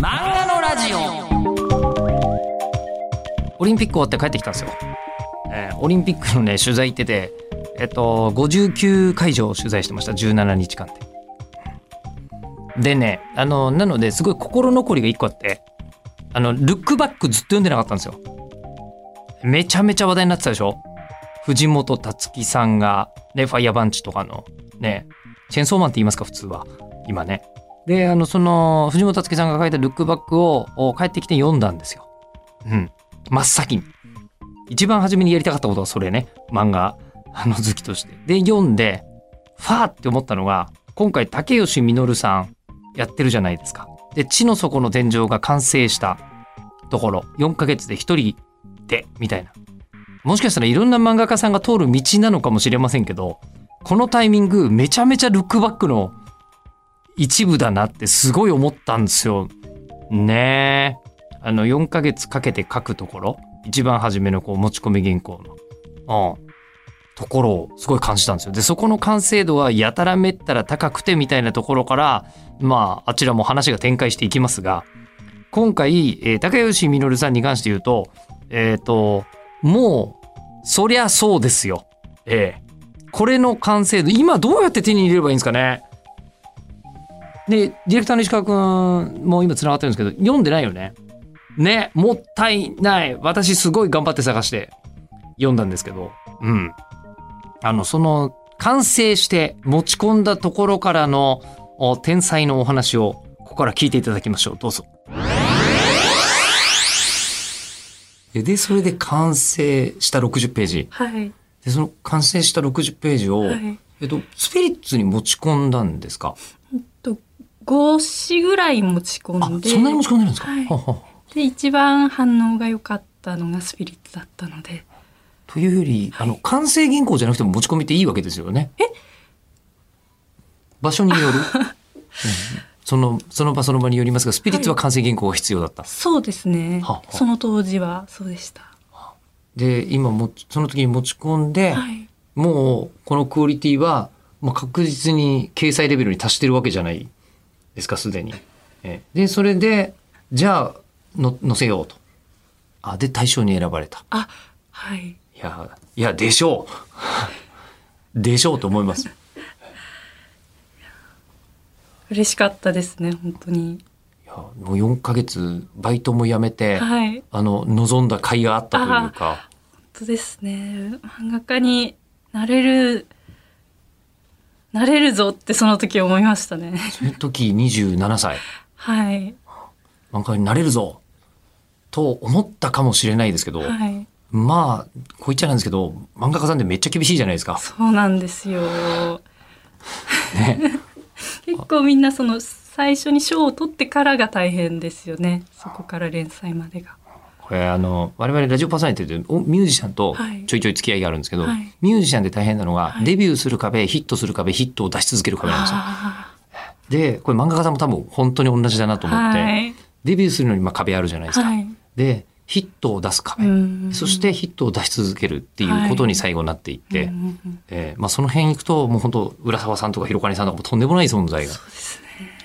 漫画のラジオ。オリンピック終わって帰ってきたんですよ、えーオリンピックのね取材行っててえっと59会場を取材してました。17日間で。でねあのなのですごい心残りが一個あってあのルックバックずっと読んでなかったんですよ。めちゃめちゃ話題になってたでしょ？藤本達樹さんが、ね、ファイヤーバンチとかのねチェンソーマンって言いますか普通は。今ね。であのその藤本達樹さんが書いたルックバックをお帰ってきて読んだんですよ。うん。真っ先に。一番初めにやりたかったことはそれね。漫画あの好きとして。で読んでファーって思ったのが今回竹吉実さんやってるじゃないですか。で地の底の天井が完成したところ。4ヶ月で一人でみたいな。もしかしたらいろんな漫画家さんが通る道なのかもしれませんけどこのタイミングめちゃめちゃルックバックの一部だなってすごい思ったんですよ。ねえ。あの4ヶ月かけて書くところ一番初めのこう持ち込み原稿の、うん、ところをすごい感じたんですよ。でそこの完成度はやたらめったら高くてみたいなところからまああちらも話が展開していきますが今回、えー、竹吉実さんに関して言うとえっ、ともうそりゃそうですよ。ええこれの完成度今どうやって手に入れればいいんですかね？でディレクターの石川君も今つながってるんですけど読んでないよね。ねもったいない。私すごい頑張って探して読んだんですけど。うん。あのその完成して持ち込んだところからのお天才のお話をここから聞いていただきましょう。どうぞ。ででそれで完成した60ページ。はい。でその完成した60ページを、はい。えっと、スピリッツに持ち込んだんですか？と、5紙ぐらい持ち込あんで。そんなに持ち込んでるんですか、はいははで、一番反応が良かったのがスピリッツだったので。というより、あの完成原稿じゃなくても持ち込みっていいわけですよね？場所による、うんそのその場その場によりますがスピリッツは完成原稿が必要だった。そうですねはは。その当時はそうでした。で今もその時に持ち込んで、はい。もうこのクオリティはもう確実に掲載レベルに達してるわけじゃないですかすでに。えでそれでじゃあの載せようと。あで大賞に選ばれた。あ、はい。いやいやでしょう でしょうと思います。嬉しかったですね、本当に。いやもう4ヶ月バイトも辞めて、はい。あの望んだ甲斐があったというか本当ですね。漫画家になれる、なれるぞってその時思いましたね。その時27歳はい。漫画家になれるぞと思ったかもしれないですけど、はい。まあこう言っちゃなんですけど漫画家さんってめっちゃ厳しいじゃないですか。そうなんですよ。ね、結構みんなその最初に賞を取ってからが大変ですよね。そこから連載までが。これあの我々ラジオパーソナリティでおミュージシャンとはい。ちょいちょい付き合いがあるんですけど、はい。ミュージシャンで大変なのが、はい。デビューする壁ヒットする壁ヒットを出し続ける壁なんですよ。あでこれ漫画家さんも多分本当に同じだなとー思って、はい。デビューするのにまあ壁あるじゃないですか。はい。でヒットを出す壁、うんそしてヒットを出し続けるっていうことに最後なっていって、うんうんうん。えーまあ、その辺行くともう本当浦沢さんとか広金さんとかもとんでもない存在が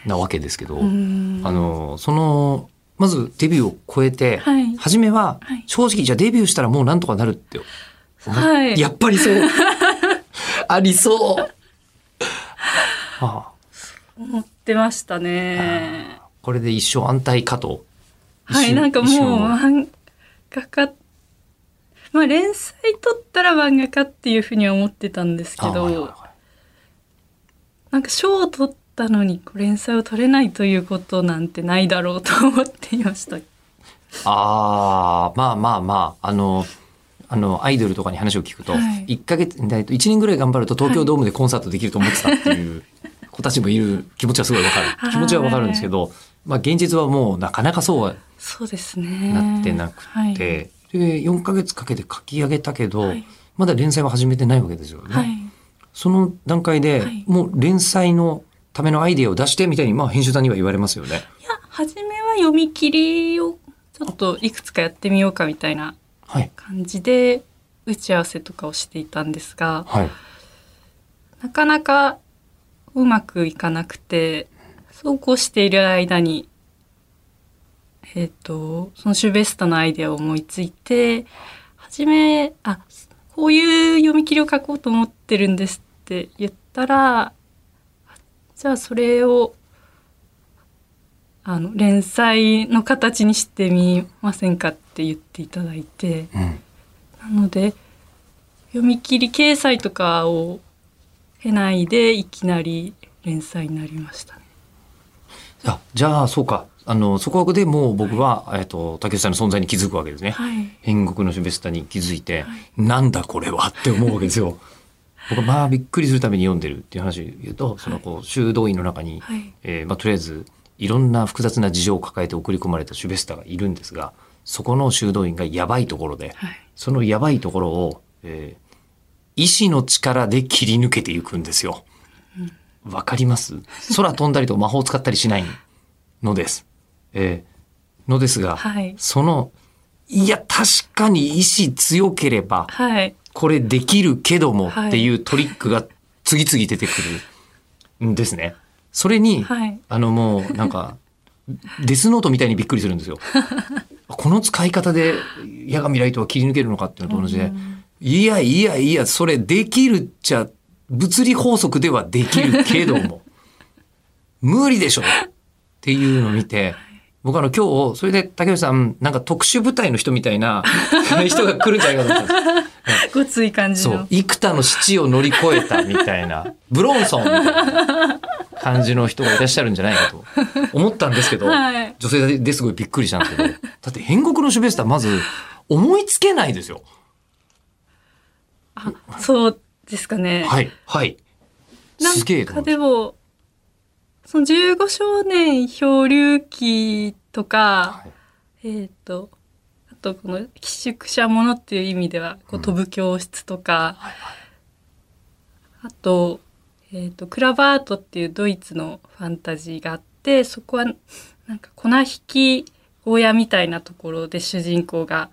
なわけですけど、うん。あのそのまずデビューを超えて、はい。初めははい。正直じゃあデビューしたらもうなんとかなるって。はい。やっぱりそう。ありそう。は あ思ってましたね。これで一生安泰かと。はい、なんかもう漫画家、まあ連載取ったら漫画家っていうふうには思ってたんですけど、あはいはいはい。なんか賞を取ったのに連載を取れないということなんてないだろうと思っていました。ああ、まあまあまあ、あの、あの、アイドルとかに話を聞くと、はい一ヶ月、だいと1年ぐらい頑張ると東京ドームでコンサートできると思ってたっていう子たちもいる気持ちはすごいわかる。気持ちはわかるんですけど、まあ現実はもうなかなかそうはそうですね。なってなくはいて、で、4ヶ月かけて書き上げたけど、はいまだ連載は始めてないわけですよね。はい。その段階で、はいもう連載のためのアイデアを出してみたいに、まあ編集さんには言われますよね。いや、初めは読み切りをちょっといくつかやってみようかみたいなはい。感じで打ち合わせとかをしていたんですが、はい。なかなかうまくいかなくて、そうこうしている間に、えっ、とそのシュベスタのアイデアを思いついて初めあこういう読み切りを書こうと思ってるんですって言ったらじゃあそれをあの連載の形にしてみませんかって言っていただいてうんなので読み切り掲載とかを経ないでいきなり連載になりましたね。あじゃあそうかあのそこでもう僕は、えっと竹内さんの存在に気づくわけですね。はい、変国のシュベスタに気づいて、なんだこれはって思うわけですよ。僕はまあびっくりするために読んでるっていう話を言うと、そのこう修道院の中に、はい。えーまあ、とりあえずいろんな複雑な事情を抱えて送り込まれたシュベスタがいるんですがそこの修道院がやばいところではい。そのやばいところを、えー意志の力で切り抜けていくんですよ。わかります？空飛んだりと魔法を使ったりしないのです。えーのですが、はい。そのいや確かに意志強ければはいこれできるけどもはい。っていうトリックが次々出てくるんですね。それに、はい。あのもうなんか デスノートみたいにびっくりするんですよ。この使い方で矢神ライトは切り抜けるのかっていうのと同じで、いやいやいやそれできるっちゃ物理法則ではできるけども 無理でしょっていうのを見て僕あの今日それで竹内さんなんか特殊部隊の人みたいな人が来るんじゃないかと思ったんです ごつい感じのそう幾多の七を乗り越えたみたいな ブロンソンみたいな感じの人がいらっしゃるんじゃないかと思ったんですけど、はい女性ですごいびっくりしたんですけどだって変国のシュベスターまず思いつけないですよ。あそうですかね。はいはい。すげえなんかでもその15少年漂流記とか、はいえっ、とあとこの寄宿舎ものっていう意味ではこう飛ぶ教室とか、あと,、えー、とクラバートっていうドイツのファンタジーがあってそこはなんか粉引き小屋みたいなところで主人公が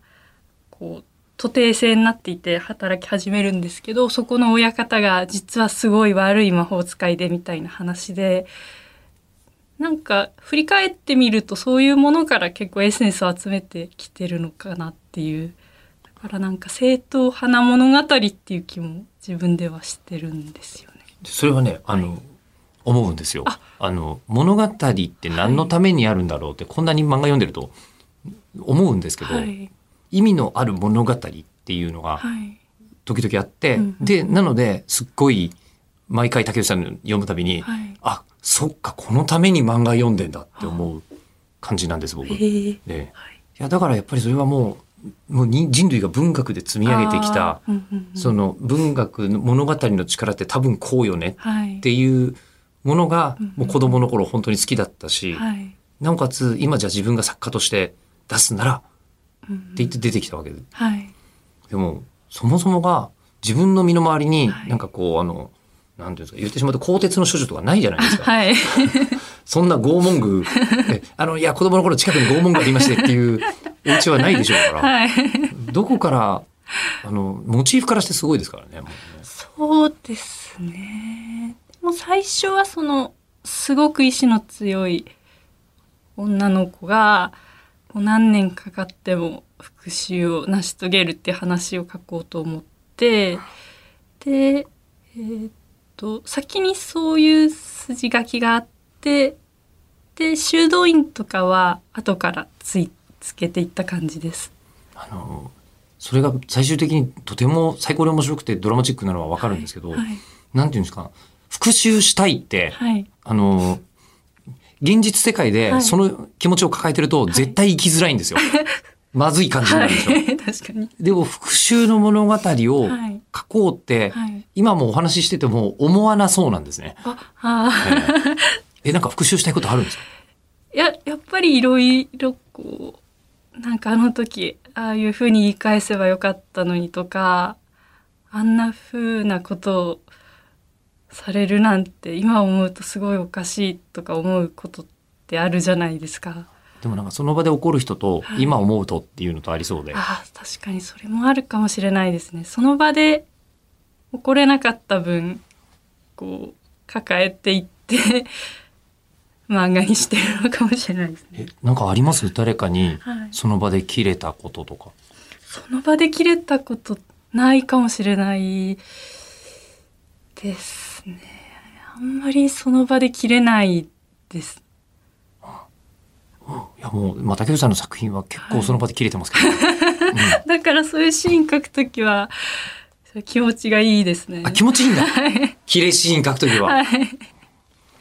こう徒弟制になっていて働き始めるんですけどそこの親方が実はすごい悪い魔法使いでみたいな話でなんか振り返ってみるとそういうものから結構エッセンスを集めてきてるのかなっていう。だからなんか正統派な物語っていう気も自分ではしてるんですよね。それはねあの、思うんですよ。あの物語って何のためにあるんだろうって、こんなに漫画読んでると思うんですけど、はい、意味のある物語っていうのがはい、時々あって、うんうん。でなのですっごい毎回竹内さんの読むたびに、はい。あそっかこのために漫画読んでんだって思う感じなんです僕。い。いやだからやっぱりそれはもうもうに人類が文学で積み上げてきたあーうんうんうんその文学の物語の力って多分こうよねはい。っていうものがもう子供の頃本当に好きだったし、はい。なおかつ今じゃ自分が作家として出すならってうん。うん言って出てきたわけで。はい。でもそもそもが自分の身の回りにはい。なんかこうあのなんていうんですか言ってしまうと鋼鉄の処女とかないじゃないですか。はい そんな拷問具えあのいや子供の頃近くに拷問具ありましてっていうお家はないでしょうから、はいどこからあのモチーフからしてすごいですからね。もうねそうですね。もう最初はそのすごく意志の強い女の子がもう何年かかっても復讐を成し遂げるって話を書こうと思ってでえーっと先にそういう筋書きがあってで修道院とかは後からついつけていった感じです。あのそれが最終的にとても最高に面白くてドラマチックなのはわかるんですけど、はい。なんていうんですか復讐したいって、はい。あの現実世界ではい。その気持ちを抱えてると絶対生きづらいんですよ。まずい感じになはるんですよ。い、確かに。でも復讐の物語をはい書こうって、はい。今もお話ししてても思わなそうなんですね。あ、あーええなんか復讐したいことあるんですか？いや、やっぱりいろいろこう、なんかあの時、ああいうふうに言い返せばよかったのにとか、あんなふうなことをされるなんて今思うとすごいおかしいとか思うことってあるじゃないですか。でもなんかその場で怒る人とはい今思うとっていうのとありそうで。ああ、確かにそれもあるかもしれないですね。その場で怒れなかった分、こう、抱えていって、漫画にしてるのかもしれないですね。えなんかあります？誰かにはい、その場で切れたこととか。その場で切れたことないかもしれないですね。あんまりその場で切れないです。いやもう、まあ、竹内さんの作品は結構その場で切れてますけど、だからそういうシーン書くときは気持ちがいいですね。あ気持ちいいんだ。切れシーン書くときは、はい。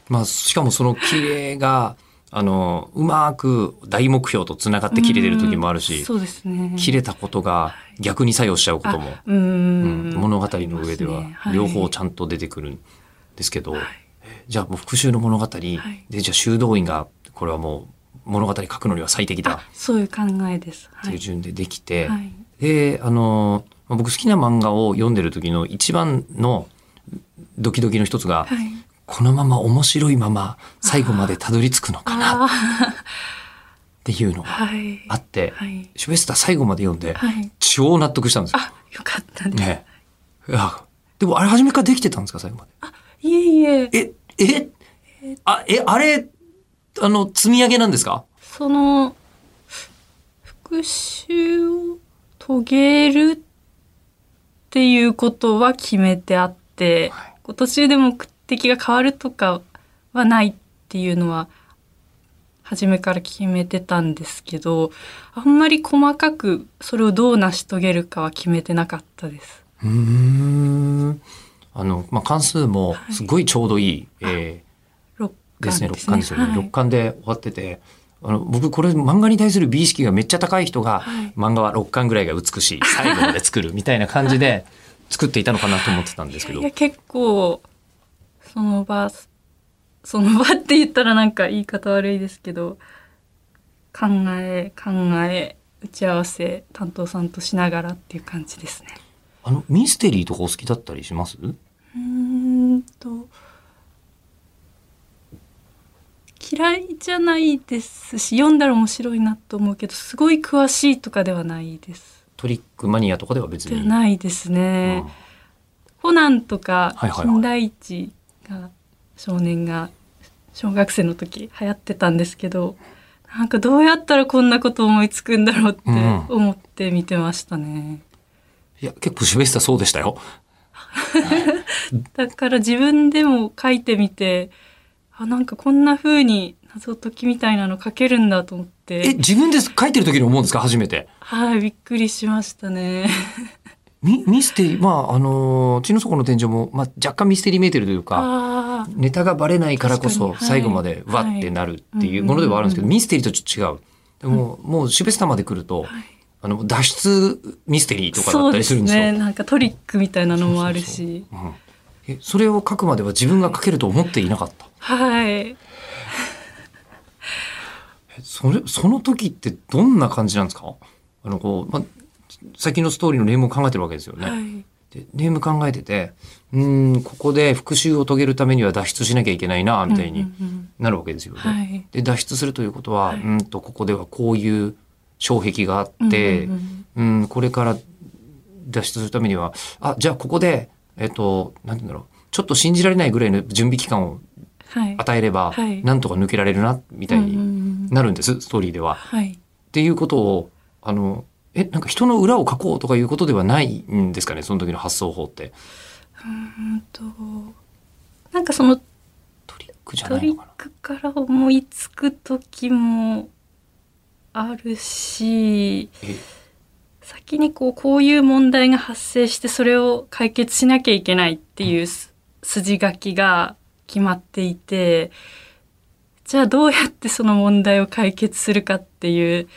まあ、しかもその切れがあのうまく大目標とつながって切れてる時もあるうんしそうですね。切れたことが逆に作用しちゃうことも、うーん。うん。物語の上では両方ちゃんと出てくるんですけど、じゃあもう復讐の物語、でじゃあ修道院がこれはもう物語書くのには最適だあそういう考えです。っていう順でできて、はい。であのまあ僕好きな漫画を読んでる時の一番のドキドキの一つが、はい。このまま面白いまま最後までたどり着くのかなっあていうのあ、がはい。あって、はい。シュベスター最後まで読んではい。超納得したんですよ。あ、よかったです。ねいやでもあれ初めからできてたんですか最後まいえいえ、で。え、え、あ、え、あれ、あの、積み上げなんですか？その、復讐を遂げるっていうことは決めてあって、はい途中で目的が変わるとかはないっていうのは、初めから決めてたんですけど、あんまり細かくそれをどう成し遂げるかは決めてなかったです。うーん。あの、まあ、関数もすごいちょうどいい、え六ーですね、巻六巻ですよね。はい六巻で終わってて、あの、僕これ漫画に対する美意識がめっちゃ高い人が、はい漫画は六巻ぐらいが美しい、最後まで作るみたいな感じで 作っていたのかなと思ってたんですけどいや。結構その場その場って言ったらなんか言い方悪いですけど考え考え打ち合わせ担当さんとしながらっていう感じですね。あの、ミステリーとかお好きだったりします？うーんと嫌いじゃないですし読んだら面白いなと思うけどすごい詳しいとかではないです。トリックマニアとかでは別に。ないですね。うんコナンとかはいはいはい金田一が少年が小学生の時流行ってたんですけどなんかどうやったらこんなこと思いつくんだろうってうん思って見てましたね。いや、結構シュベスターそうでしたよ。だから自分でも書いてみてあなんかこんな風に謎解きみたいなの書けるんだと思っえ、て自分で書いてる時に思うんですか？初めて。はいびっくりしましたね。ミミステリー、まあ、あのー、血の底の天井も、まあ、若干ミステリーメーテルというか、ネタがバレないからこそ最後までわってなるっていうものではあるんですけど、うんミステリーとちょっと違う。でも、もうシュベスターまで来ると、あの、脱出ミステリーとかだったりするんですよ。ね。なんかトリックみたいなのもあるし。うん。えそれを書くまでは自分が書けると思っていなかった？はい。えそれ、その時ってどんな感じなんですか？あの、こう、まあ、先のストーリーのネームを考えてるわけですよね。はいでネーム考えてて、うーん、ここで復讐を遂げるためには脱出しなきゃいけないな、みたいにうんうんなるわけですよね。うんはい。で、脱出するということは、はいうーんと、ここではこういう障壁があって、うんうんうん、これから脱出するためには、あ、じゃあここで、えっと、なんて言うんだろう、ちょっと信じられないぐらいの準備期間をはい。与えれば、はいなんとか抜けられるな、みたいにんなるんです、ストーリーでは。はい。っていうことを、あの、え、なんか人の裏を書こうとかいうことではないんですかね、その時の発想法って。うんとなんかそのトリックじゃトリッないのかな。クから思いつく時もあるしえ先にこうこういう問題が発生してそれを解決しなきゃいけないっていうす筋書きが決まっていてじゃあどうやってその問題を解決するかっていう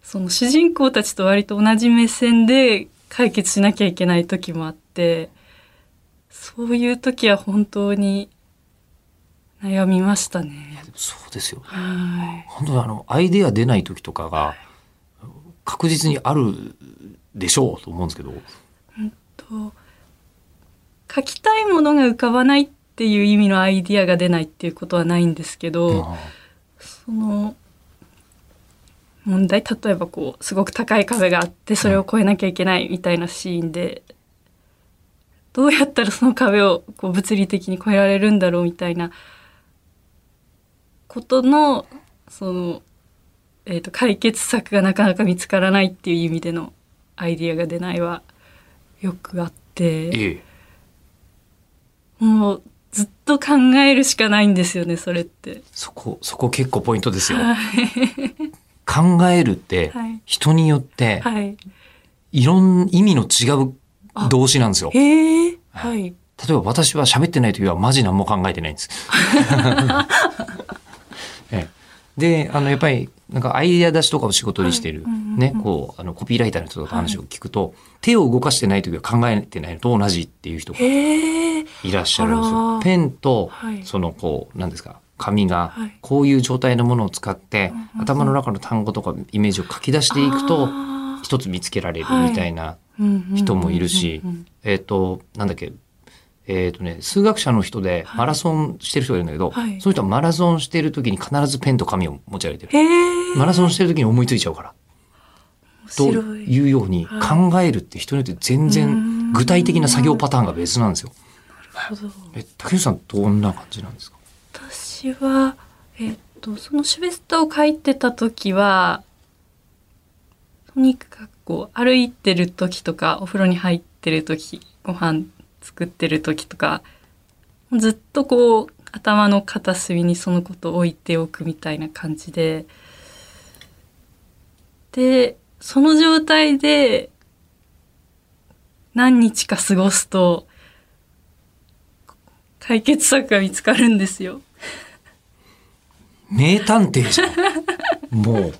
その主人公たちと割と同じ目線で解決しなきゃいけない時もあってそういう時は本当に悩みましたね。そうですよ。はい本当にあの、アイデア出ない時とかが、確実にあるでしょうと思うんですけど。と書きたいものが浮かばないっていう意味のアイディアが出ないっていうことはないんですけど、あその問題例えばこうすごく高い壁があってそれを越えなきゃいけないみたいなシーンで、どうやったらその壁をこう物理的に越えられるんだろうみたいなことのその、えー、と解決策がなかなか見つからないっていう意味でのアイディアが出ないはよくあってええ。もうずっと考えるしかないんですよねそれって。そこそこ結構ポイントですよ。はい考えるってはい人によってはい、いろん意味の違う動詞なんですよ。へえはい例えば私は喋ってない時はマジ何も考えてないんです。ええで、あの、やっぱり、なんかアイデア出しとかを仕事にしてる、ね、こう、あの、コピーライターの人とか話を聞くと、手を動かしてない時は考えてないのと同じっていう人がいらっしゃるんですあよ。ら。ペンとはい、その、こう、なんですか、紙がはい、こういう状態のものを使って頭の中の単語とかイメージを書き出していくと、一つ見つけられるみたいな人もいるしえっ、と、なんだっけ、えっ、とね、数学者の人でマラソンしてる人がいるんだけど、はい。その人はマラソンしてる時に必ずペンと紙を持ち歩いてる。マラソンしてる時に思いついちゃうから。といいうようにはい。考えるって人によって全う然ん。具体的な作業パターンが別なんですよ。なるほど。え、竹内さんどんな感じなんですか？私はえっとそのシュベスタを書いてた時はとにかくこう歩いてる時とかお風呂に入ってる時ご飯作ってる時とかずっとこう頭の片隅にそのことを置いておくみたいな感じででその状態で何日か過ごすと解決策が見つかるんですよ。名探偵じゃん。もう。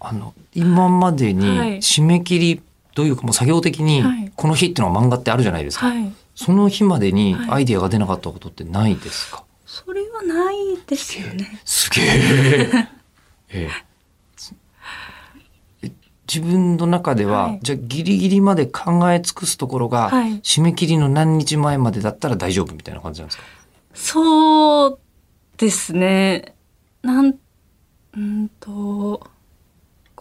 あの、今までにはい締め切りというかもう作業的にはいこの日っていうのは漫画ってあるじゃないですか。はい。その日までにはいアイディアが出なかったことってないですか、それはないですよね。すげえ。えええ自分の中では、はいじゃあギリギリまで考え尽くすところが、はい締め切りの何日前までだったら大丈夫みたいな感じなんですか？そうですね。なん、うんと、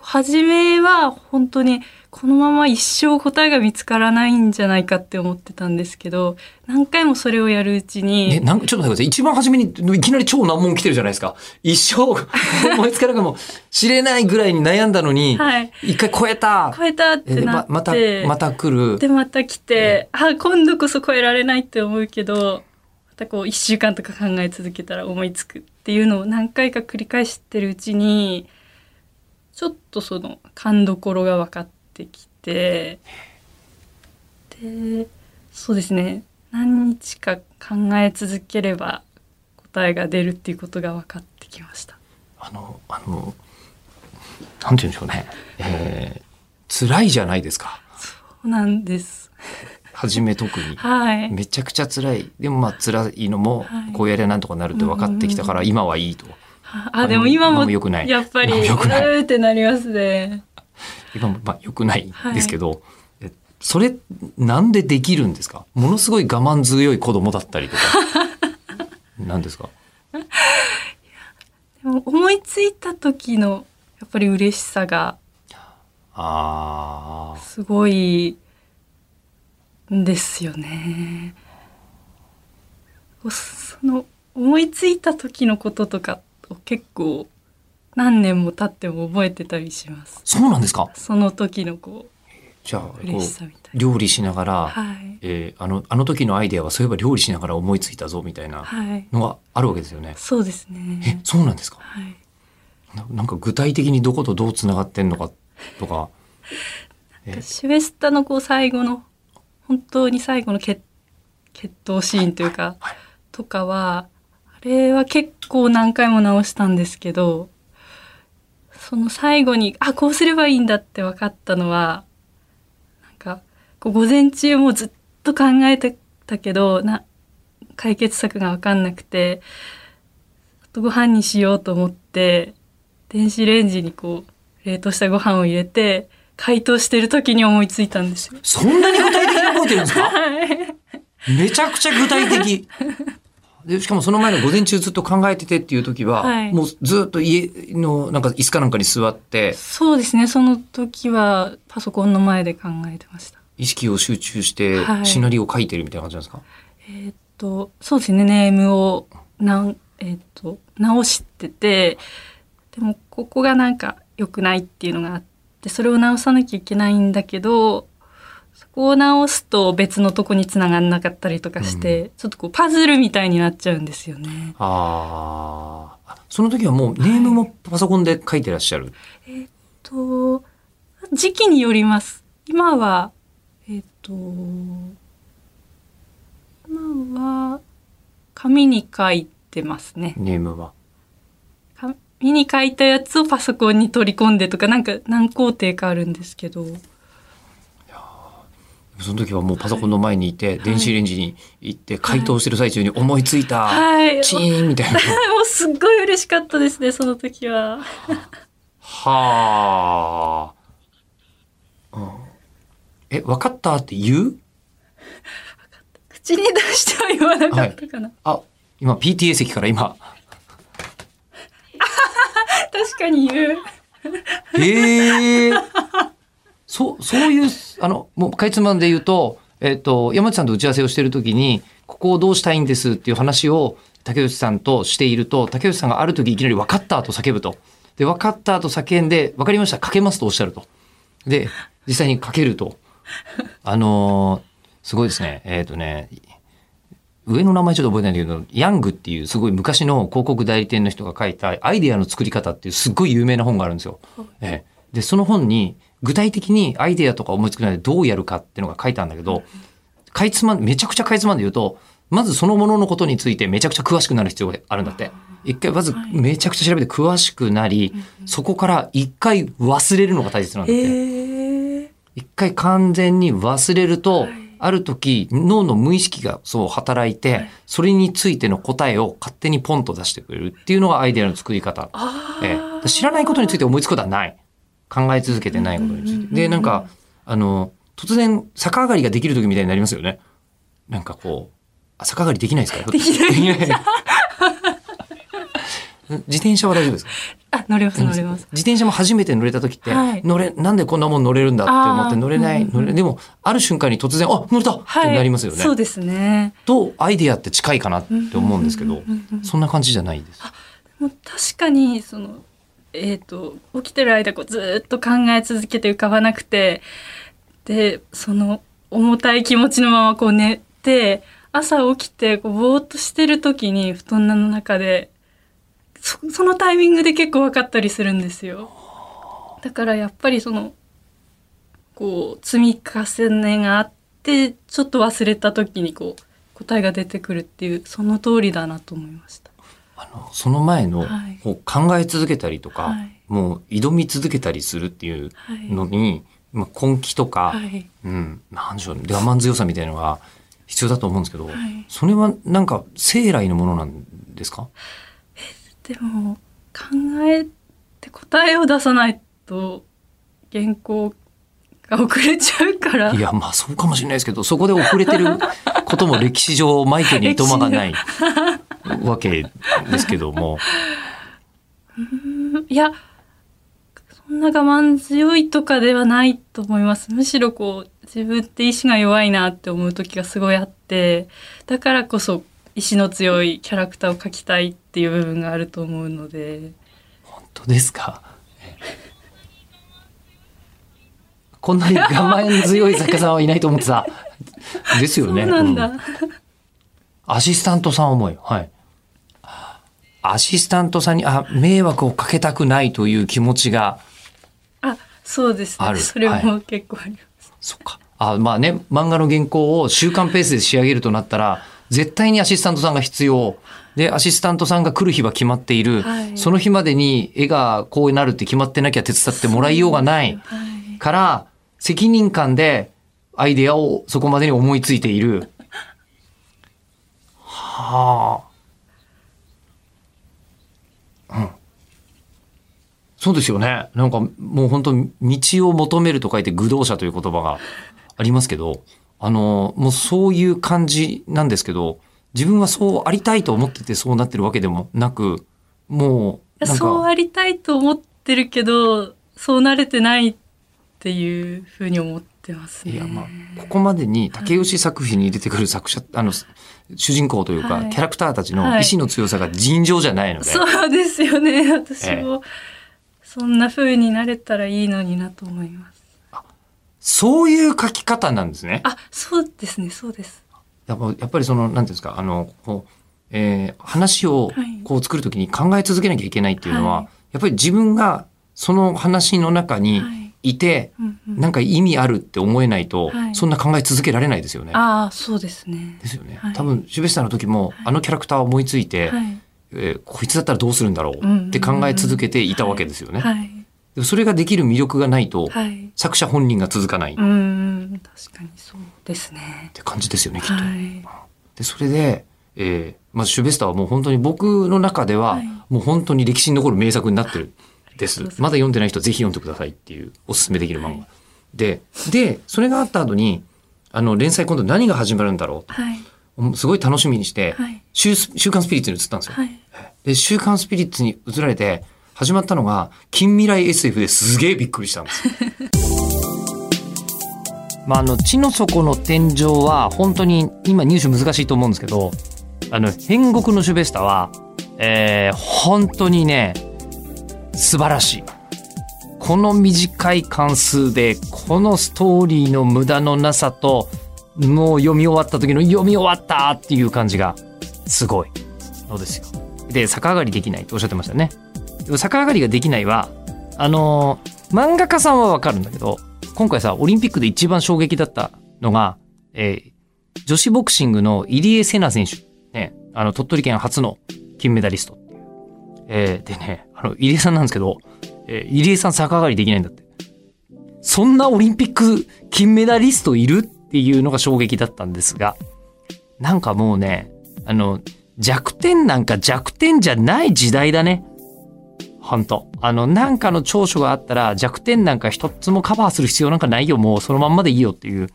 初めは本当にこのまま一生答えが見つからないんじゃないかって思ってたんですけど、何回もそれをやるうちえ、に、なんちょっと待ってください。一番初めにいきなり超難問来てるじゃないですか。一生思いつかないかもしれないぐらいに悩んだのに、はい、一回超えた。超えたってなって、えままた、また来る。でまた来て、あ今度こそ超えられないって思うけどまたこう1週間とか考え続けたら思いつくっていうのを何回か繰り返してるうちにちょっとその勘どころが分かってきてでそうですね何日か考え続ければ答えが出るっていうことが分かってきました。あの、あの、なんて言うんでしょうね。えー、辛いじゃないですか。そうなんです。初め特に。はい。めちゃくちゃ辛い。でもまあ辛いのもはい、こうやればなんとかなるって分かってきたから、今はいいと。あでも今も良くないやっぱり良くないうーってなりますね。今もまあ良くないですけど、えそれなんでできるんですか？ものすごい我慢強い子供だったりとか。なんですか？でも思いついた時のやっぱり嬉しさがああ。すごいんですよね。その思いついた時のこととかを結構何年も経っても覚えてたりします。そうなんですか？その時のこじゃあ、こう料理しながら、な。はい。えーあの、あの時のアイデアはそういえば料理しながら思いついたぞみたいなはい。のがあるわけですよね。そうですえね、。そうなんですか？はい。ななんか具体的にどことどうつながってんのかとか。えシュベスタのこう最後の本当に最後の決決闘シーンというか、はいとかはあれは結構何回も直したんですけどその最後にあこうすればいいんだって分かったのはなんかこう午前中もずっと考えてたけどな解決策が分かんなくてご飯にしようと思って電子レンジにこう冷凍したご飯を入れて解凍してる時に思いついたんですよ。そんなに具体的に覚えてるんですか？はいめちゃくちゃ具体的。でしかもその前の午前中ずっと考えててっていう時は、はい。もうずっと家のなんか椅子かなんかに座ってそうですね。その時はパソコンの前で考えてました。意識を集中してはい。シナリオを書いてるみたいな感じなんですか、えーっとそうですね。ネームを何えっ、と直しててでもここがなんか良くないっていうのがあってそれを直さなきゃいけないんだけどそこを直すと別のとこに繋がんなかったりとかして、ちょっとこうパズルみたいになっちゃうんですよね。ああ。その時はもうネームもパソコンで書いてらっしゃる？と時期によります。今はえっ、と今は紙に書いてますね。ネームは？紙に書いたやつをパソコンに取り込んでとかなんか何工程かあるんですけどその時はもうパソコンの前にいて、電子レンジに行って解凍してる最中に思いついた、はいチーンみたいな。もうすっごい嬉しかったですねその時は。はあ。うんえ、わかったって言う？口に出しては言わなかったかな、あ、今 PTA 席から今。確かに言うへえ。そう、そういう、あの、もう、かいつまんで言うと、えっ、と、山内さんと打ち合わせをしているときに、ここをどうしたいんですっていう話を、竹内さんとしていると、竹内さんがある時いきなり分かったと叫ぶと。で、分かったと叫んで、分かりました、かけますとおっしゃると。で、実際にかけると。あのーすごいですね。えっ、とね、上の名前ちょっと覚えてないんだけど、ヤングっていうすごい昔の広告代理店の人が書いたアイデアの作り方っていうすっごい有名な本があるんですよ。ええ、で、その本に具体的にアイデアとか思いつくないでどうやるかっていうのが書いてあるんだけど、かいつまん、めちゃくちゃかいつまんで言うと、まずそのもののことについてめちゃくちゃ詳しくなる必要があるんだって。一回まずめちゃくちゃ調べて詳しくなり、そこから一回忘れるのが大切なんだって。え一回完全に忘れると、ある時脳の無意識がそう働いて、それについての答えを勝手にポンと出してくれるっていうのがアイデアの作り方。ええ。知らないことについて思いつくことはない。考え続けてないことについて。で、なんか、あの、突然逆上がりができる時みたいになりますよね。なんかこう、あ逆上がりできないですか？できない。自転車は大丈夫ですか？あ乗れます乗れます。自転車も初めて乗れた時って、はい乗れ、なんでこんなもん乗れるんだって思って乗れない、うんうん乗れ、でも、ある瞬間に突然、あ、乗れたってなりますよね。そうですね。と、アイデアって近いかなって思うんですけど、そんな感じじゃないです。もう確かにそのえっ、と起きてる間こうずっと考え続けて浮かばなくてでその重たい気持ちのままこう寝て朝起きてこうぼーっとしてる時に布団の中でそそのタイミングで結構分かったりするんですよ。だからやっぱりそのこう積み重ねがあってちょっと忘れた時にこう答えが出てくるっていうその通りだなと思いました。あの、その前の、はい。考え続けたりとか、はい。もう挑み続けたりするっていうはい。のに、まあ、根気とか、はい。うん、なんでしょう、我慢強さみたいなのが必要だと思うんですけど、はい。それはなんか生来のものなんですか？でも考えて答えを出さないと原稿が遅れちゃうから。いや、まあそうかもしれないですけど、そこで遅れてることも歴史上 マイケルにいとまがないわけですけども。いやそんな我慢強いとかではないと思いますむしろこう自分って意志が弱いなって思う時がすごいあってだからこそ意志の強いキャラクターを描きたいっていう部分があると思うので本当ですか？こんなに我慢強い作家さんはいないと思ってた。ですよね。うんアシスタントさん思い。はい。アシスタントさんに、あ、迷惑をかけたくないという気持ちが、あそうですねそれはも結構あります、そっか。あ、まあね、漫画の原稿を週刊ペースで仕上げるとなったら、絶対にアシスタントさんが必要。で、アシスタントさんが来る日は決まっている。はいその日までに絵がこうなるって決まってなきゃ手伝ってもらいようがない。はいから、責任感でアイデアをそこまでに思いついている。はあ。うん。そうですよね。なんかもう本当道を求めると書いて愚道者という言葉がありますけど、あの、もうそういう感じなんですけど、自分はそうありたいと思っててそうなってるわけでもなく、もう、そうありたいと思ってるけどそうなれてないっていうふうに思ってますね。いやまあここまでに竹内作品に出てくる作者あの主人公というか、はい。キャラクターたちのはい。意志の強さが尋常じゃないので、そうですよね。私えもそんな風になれたらいいのになと思います。そういう書き方なんですね。あそうですねそうです。やっぱやっぱりその、なんていうんですか、あの、こう、えー話をはい。こう作るときに考え続けなきゃいけないっていうのは、はい。やっぱり自分がその話の中にはいいて、うんうん。なんか意味あるって思えないと、はい。そんな考え続けられないですよね。ああそうですね。ですよね。はい。多分、シュベスターの時も、あのキャラクターを思いついて、はい。えーこいつだったらどうするんだろうって考え続けていたわけですよね。はい。でもそれができる魅力がないと、はい。作者本人が続かない。っうーん確かにそうですね。て感じですよね、きっと。はい。で、それで、えーまずシュベスターはもう本当に僕の中では、はい。もう本当に歴史に残る名作になってるです。まだ読んでない人はぜひ読んでくださいっていうおすすめできる漫画。はいで、で、それがあった後に、あの、連載今度何が始まるんだろはい。うすごい楽しみにして、はい。週週刊スピリッツに移ったんですよ。はい。で、週刊スピリッツに移られて、始まったのが、近未来 SF ですげえびっくりしたんですよ。まあ、あの、地の底の天井は、本当に今入手難しいと思うんですけど、あの、変国のシュベスタは、えー、本当にね、素晴らしい。この短い関数で、このストーリーの無駄のなさと、もう読み終わった時の読み終わったっていう感じが、すごいのですよ。で、逆上がりできないとおっしゃってましたね。でも逆上がりができないは、あのー漫画家さんはわかるんだけど、今回さ、オリンピックで一番衝撃だったのが、えー女子ボクシングの入江聖奈選手。ね、あの、鳥取県初の金メダリストっていう。えーでね、あの、入江さんなんですけど、えー入江さん逆上がりできないんだって。そんなオリンピック金メダリストいるっていうのが衝撃だったんですが、なんかもうね、あの、弱点なんか弱点じゃない時代だね。ほんと。あの、なんかの長所があったら弱点なんか一つもカバーする必要なんかないよ。もうそのまんまでいいよっていう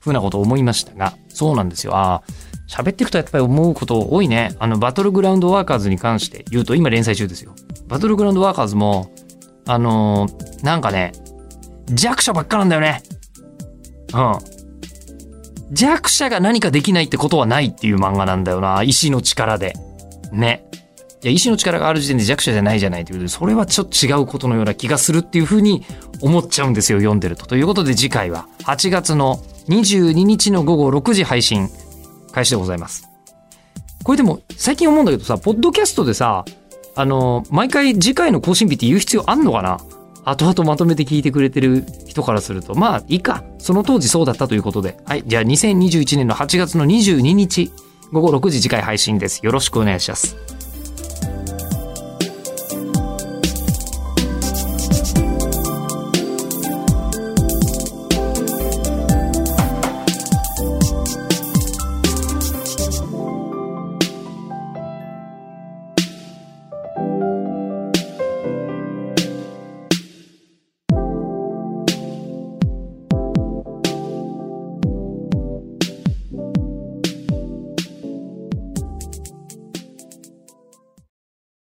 ふうなことを思いましたが、そうなんですよ。ああ、喋っていくとやっぱり思うこと多いね。あの、バトルグラウンドワーカーズに関して言うと、今連載中ですよ。バトルグラウンドワーカーズも、あのーなんかね、弱者ばっかなんだよね。うん。弱者が何かできないってことはないっていう漫画なんだよな。意志の力で。ね。いや、意志の力がある時点で弱者じゃないじゃないということで、それはちょっと違うことのような気がするっていうふうに思っちゃうんですよ、読んでると。ということで次回は8月の22日の午後6時配信開始でございます。これでも最近思うんだけどさ、ポッドキャストでさ、あの、毎回次回の更新日って言う必要あんのかな？後々まとめて聞いてくれてる人からすると、まあいいか。その当時そうだったということで。はい。じゃあ2021年の8月の22日午後6時次回配信です。よろしくお願いします。